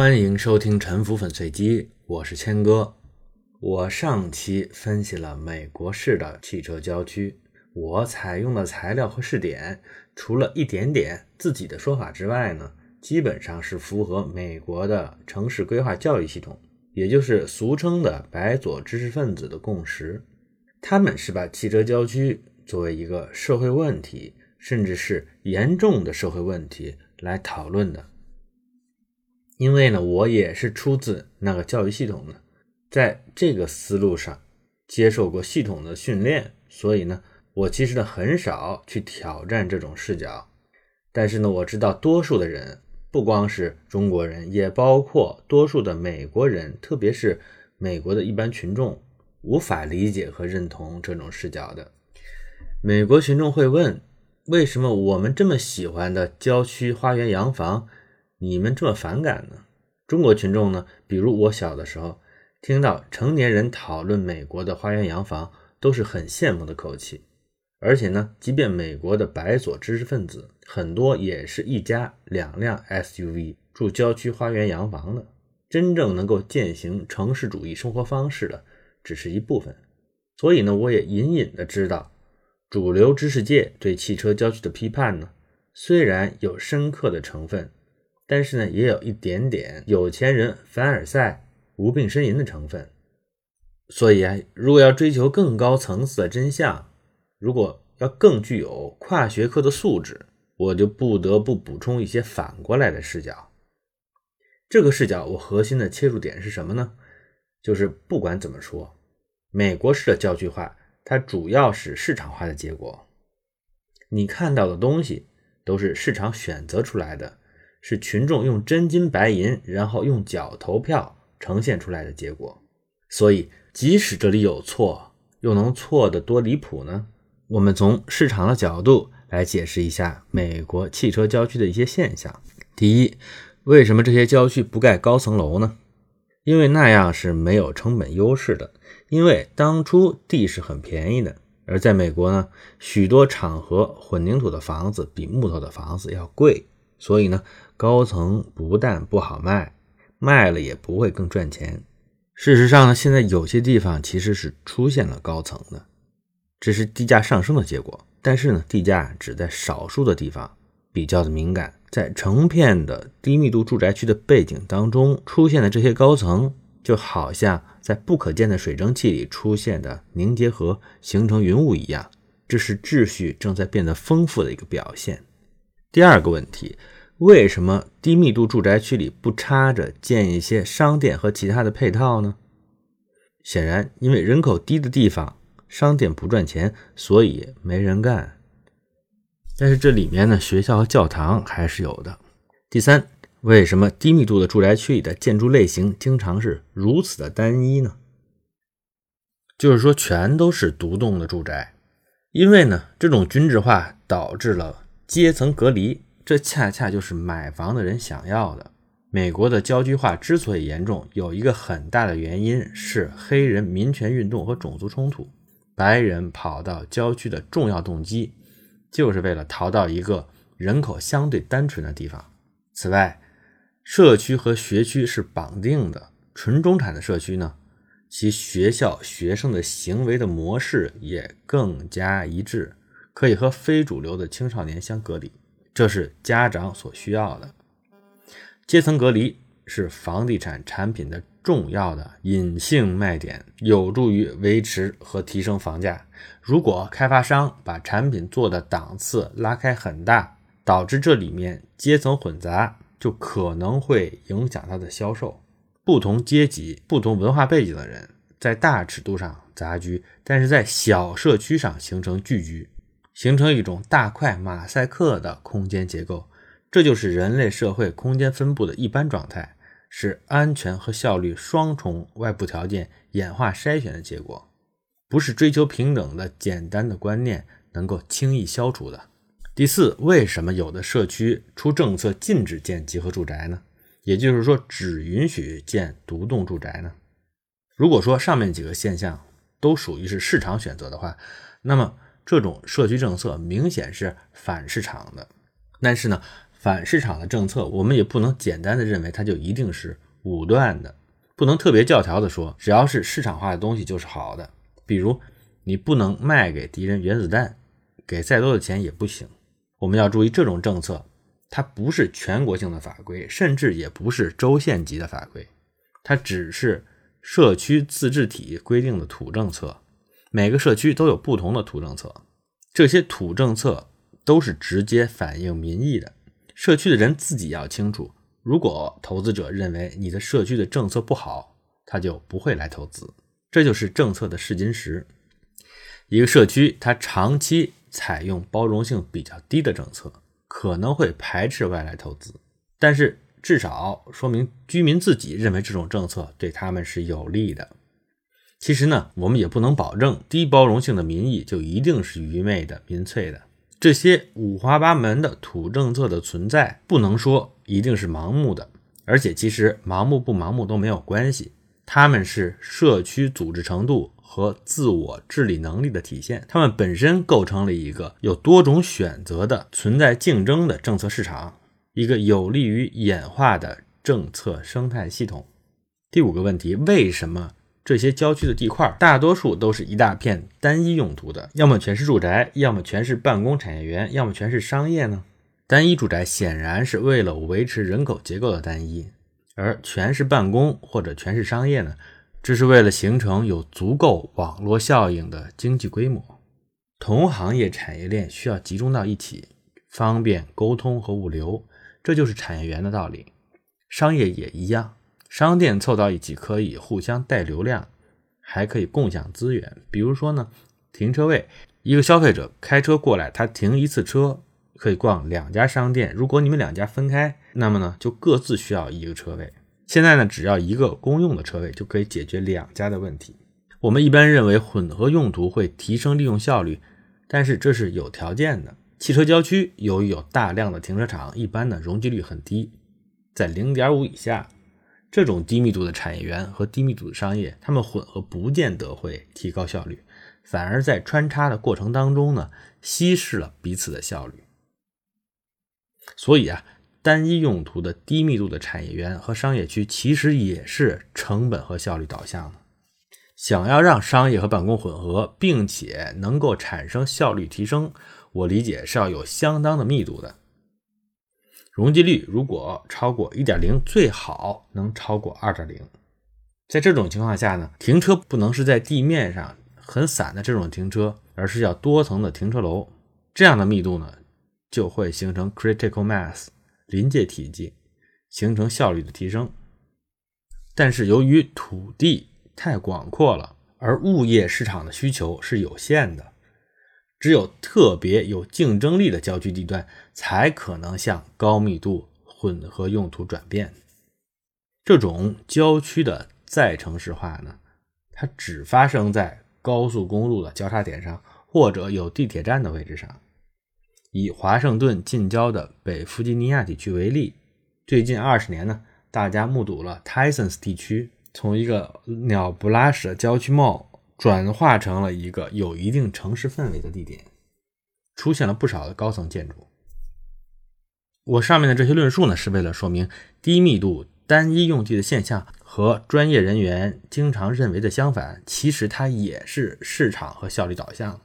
欢迎收听沉浮粉碎机，我是谦哥。我上期分析了美国式的汽车郊区，我采用的材料和试点，除了一点点自己的说法之外呢，基本上是符合美国的城市规划教育系统，也就是俗称的白左知识分子的共识。他们是把汽车郊区作为一个社会问题，甚至是严重的社会问题来讨论的。因为呢，我也是出自那个教育系统的，在这个思路上接受过系统的训练，所以呢，我其实呢很少去挑战这种视角。但是呢，我知道多数的人，不光是中国人，也包括多数的美国人，特别是美国的一般群众，无法理解和认同这种视角的。美国群众会问：为什么我们这么喜欢的郊区花园洋房？你们这么反感呢？中国群众呢？比如我小的时候，听到成年人讨论美国的花园洋房，都是很羡慕的口气。而且呢，即便美国的白左知识分子，很多也是一家两辆 SUV 住郊区花园洋房的。真正能够践行城市主义生活方式的，只是一部分。所以呢，我也隐隐的知道，主流知识界对汽车郊区的批判呢，虽然有深刻的成分。但是呢，也有一点点有钱人凡尔赛、无病呻吟的成分。所以啊，如果要追求更高层次的真相，如果要更具有跨学科的素质，我就不得不补充一些反过来的视角。这个视角，我核心的切入点是什么呢？就是不管怎么说，美国式的教具化，它主要是市场化的结果。你看到的东西都是市场选择出来的。是群众用真金白银，然后用脚投票呈现出来的结果。所以，即使这里有错，又能错得多离谱呢？我们从市场的角度来解释一下美国汽车郊区的一些现象。第一，为什么这些郊区不盖高层楼呢？因为那样是没有成本优势的。因为当初地是很便宜的，而在美国呢，许多场合混凝土的房子比木头的房子要贵，所以呢。高层不但不好卖，卖了也不会更赚钱。事实上呢，现在有些地方其实是出现了高层的，这是地价上升的结果。但是呢，地价只在少数的地方比较的敏感，在成片的低密度住宅区的背景当中出现的这些高层，就好像在不可见的水蒸气里出现的凝结核形成云雾一样，这是秩序正在变得丰富的一个表现。第二个问题。为什么低密度住宅区里不插着建一些商店和其他的配套呢？显然，因为人口低的地方商店不赚钱，所以没人干。但是这里面呢，学校和教堂还是有的。第三，为什么低密度的住宅区里的建筑类型经常是如此的单一呢？就是说，全都是独栋的住宅，因为呢，这种均质化导致了阶层隔离。这恰恰就是买房的人想要的。美国的郊区化之所以严重，有一个很大的原因是黑人民权运动和种族冲突。白人跑到郊区的重要动机，就是为了逃到一个人口相对单纯的地方。此外，社区和学区是绑定的。纯中产的社区呢，其学校学生的行为的模式也更加一致，可以和非主流的青少年相隔离。这是家长所需要的。阶层隔离是房地产产品的重要的隐性卖点，有助于维持和提升房价。如果开发商把产品做的档次拉开很大，导致这里面阶层混杂，就可能会影响它的销售。不同阶级、不同文化背景的人在大尺度上杂居，但是在小社区上形成聚居。形成一种大块马赛克的空间结构，这就是人类社会空间分布的一般状态，是安全和效率双重外部条件演化筛选的结果，不是追求平等的简单的观念能够轻易消除的。第四，为什么有的社区出政策禁止建集合住宅呢？也就是说，只允许建独栋住宅呢？如果说上面几个现象都属于是市场选择的话，那么。这种社区政策明显是反市场的，但是呢，反市场的政策，我们也不能简单的认为它就一定是武断的，不能特别教条的说，只要是市场化的东西就是好的。比如，你不能卖给敌人原子弹，给再多的钱也不行。我们要注意，这种政策它不是全国性的法规，甚至也不是州县级的法规，它只是社区自治体规定的土政策。每个社区都有不同的土政策，这些土政策都是直接反映民意的。社区的人自己要清楚，如果投资者认为你的社区的政策不好，他就不会来投资。这就是政策的试金石。一个社区，它长期采用包容性比较低的政策，可能会排斥外来投资，但是至少说明居民自己认为这种政策对他们是有利的。其实呢，我们也不能保证低包容性的民意就一定是愚昧的、民粹的。这些五花八门的土政策的存在，不能说一定是盲目的，而且其实盲目不盲目都没有关系。他们是社区组织程度和自我治理能力的体现，他们本身构成了一个有多种选择的、存在竞争的政策市场，一个有利于演化的政策生态系统。第五个问题：为什么这些郊区的地块大多数都是一大片单一用途的？要么全是住宅，要么全是办公产业园，要么全是商业呢？单一住宅显然是为了维持人口结构的单一。而全是办公或者全是商业呢？这是为了形成有足够网络效应的经济规模，同行业产业链需要集中到一起，方便沟通和物流，这就是产业园的道理。商业也一样，商店凑到一起可以互相带流量，还可以共享资源。比如说呢，停车位，一个消费者开车过来，他停一次车。可以逛两家商店，如果你们两家分开，那么呢就各自需要一个车位。现在呢，只要一个公用的车位就可以解决两家的问题。我们一般认为混合用途会提升利用效率，但是这是有条件的。汽车郊区由于有大量的停车场，一般呢容积率很低，在零点五以下。这种低密度的产业园和低密度的商业，它们混合不见得会提高效率，反而在穿插的过程当中呢，稀释了彼此的效率。所以啊，单一用途的低密度的产业园和商业区，其实也是成本和效率导向的。想要让商业和办公混合，并且能够产生效率提升，我理解是要有相当的密度的。容积率如果超过一点零，最好能超过二点零。在这种情况下呢，停车不能是在地面上很散的这种停车，而是要多层的停车楼。这样的密度呢？就会形成 critical mass 临界体积，形成效率的提升。但是由于土地太广阔了，而物业市场的需求是有限的，只有特别有竞争力的郊区地段才可能向高密度混合用途转变。这种郊区的再城市化呢，它只发生在高速公路的交叉点上，或者有地铁站的位置上。以华盛顿近郊的北弗吉尼亚地区为例，最近二十年呢，大家目睹了 Tysons 地区从一个鸟不拉屎的郊区貌转化成了一个有一定城市氛围的地点，出现了不少的高层建筑。我上面的这些论述呢，是为了说明低密度单一用地的现象和专业人员经常认为的相反，其实它也是市场和效率导向。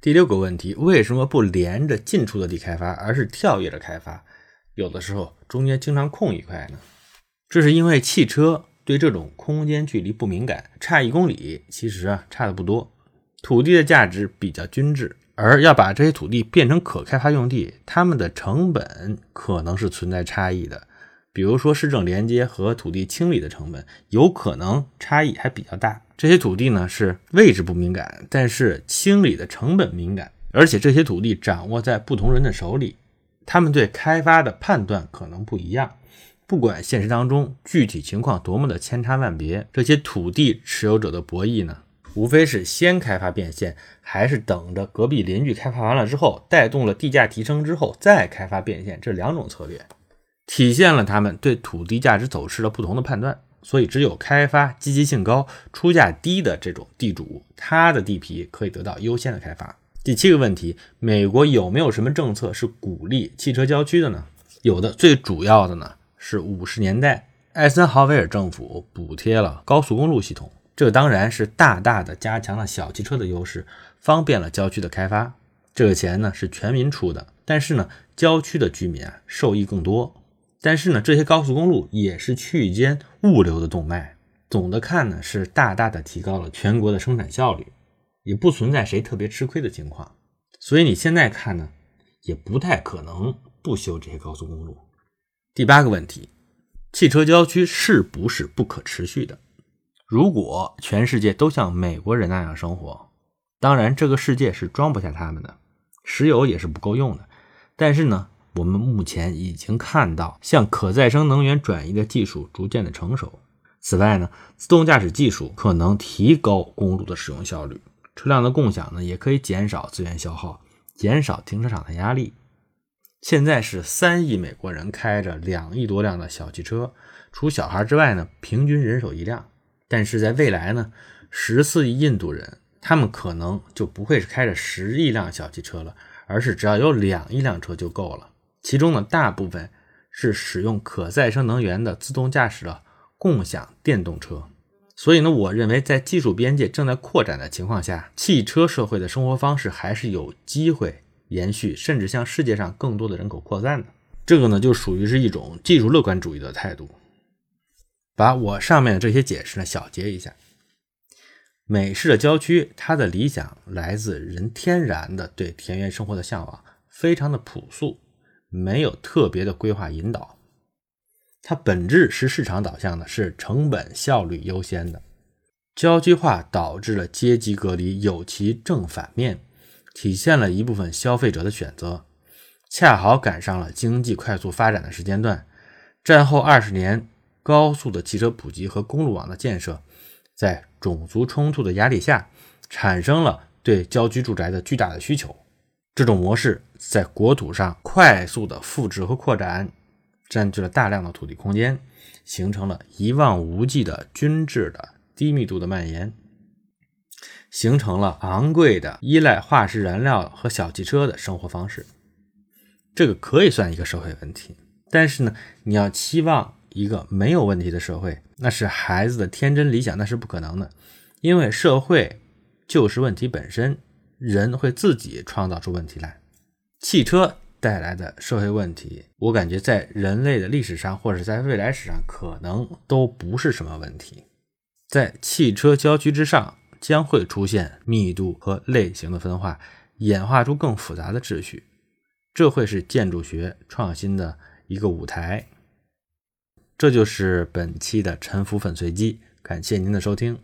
第六个问题，为什么不连着近处的地开发，而是跳跃着开发？有的时候中间经常空一块呢？这是因为汽车对这种空间距离不敏感，差一公里其实啊差的不多。土地的价值比较均质，而要把这些土地变成可开发用地，它们的成本可能是存在差异的。比如说市政连接和土地清理的成本，有可能差异还比较大。这些土地呢是位置不敏感，但是清理的成本敏感，而且这些土地掌握在不同人的手里，他们对开发的判断可能不一样。不管现实当中具体情况多么的千差万别，这些土地持有者的博弈呢，无非是先开发变现，还是等着隔壁邻居开发完了之后，带动了地价提升之后再开发变现这两种策略。体现了他们对土地价值走势的不同的判断，所以只有开发积极性高、出价低的这种地主，他的地皮可以得到优先的开发。第七个问题，美国有没有什么政策是鼓励汽车郊区的呢？有的，最主要的呢是五十年代艾森豪威尔政府补贴了高速公路系统，这当然是大大的加强了小汽车的优势，方便了郊区的开发。这个钱呢是全民出的，但是呢，郊区的居民啊受益更多。但是呢，这些高速公路也是区域间物流的动脉。总的看呢，是大大的提高了全国的生产效率，也不存在谁特别吃亏的情况。所以你现在看呢，也不太可能不修这些高速公路。第八个问题，汽车郊区是不是不可持续的？如果全世界都像美国人那样生活，当然这个世界是装不下他们的。石油也是不够用的，但是呢，我们目前已经看到向可再生能源转移的技术逐渐的成熟。此外呢，自动驾驶技术可能提高公路的使用效率，车辆的共享呢也可以减少资源消耗，减少停车场的压力。现在是三亿美国人开着两亿多辆的小汽车，除小孩之外呢，平均人手一辆。但是在未来呢，十四亿印度人。他们可能就不会是开着十亿辆小汽车了，而是只要有两亿辆车就够了。其中呢，大部分是使用可再生能源的自动驾驶的共享电动车。所以呢，我认为在技术边界正在扩展的情况下，汽车社会的生活方式还是有机会延续，甚至向世界上更多的人口扩散的。这个呢，就属于是一种技术乐观主义的态度。把我上面的这些解释呢，小结一下。美式的郊区，它的理想来自人天然的对田园生活的向往，非常的朴素，没有特别的规划引导。它本质是市场导向的，是成本效率优先的。郊区化导致了阶级隔离，有其正反面，体现了一部分消费者的选择，恰好赶上了经济快速发展的时间段。战后二十年，高速的汽车普及和公路网的建设。在种族冲突的压力下，产生了对郊区住宅的巨大的需求。这种模式在国土上快速的复制和扩展，占据了大量的土地空间，形成了一望无际的均质的低密度的蔓延，形成了昂贵的依赖化石燃料和小汽车的生活方式。这个可以算一个社会问题，但是呢，你要期望。一个没有问题的社会，那是孩子的天真理想，那是不可能的，因为社会就是问题本身，人会自己创造出问题来。汽车带来的社会问题，我感觉在人类的历史上，或者在未来史上，可能都不是什么问题。在汽车郊区之上，将会出现密度和类型的分化，演化出更复杂的秩序，这会是建筑学创新的一个舞台。这就是本期的沉浮粉碎机，感谢您的收听。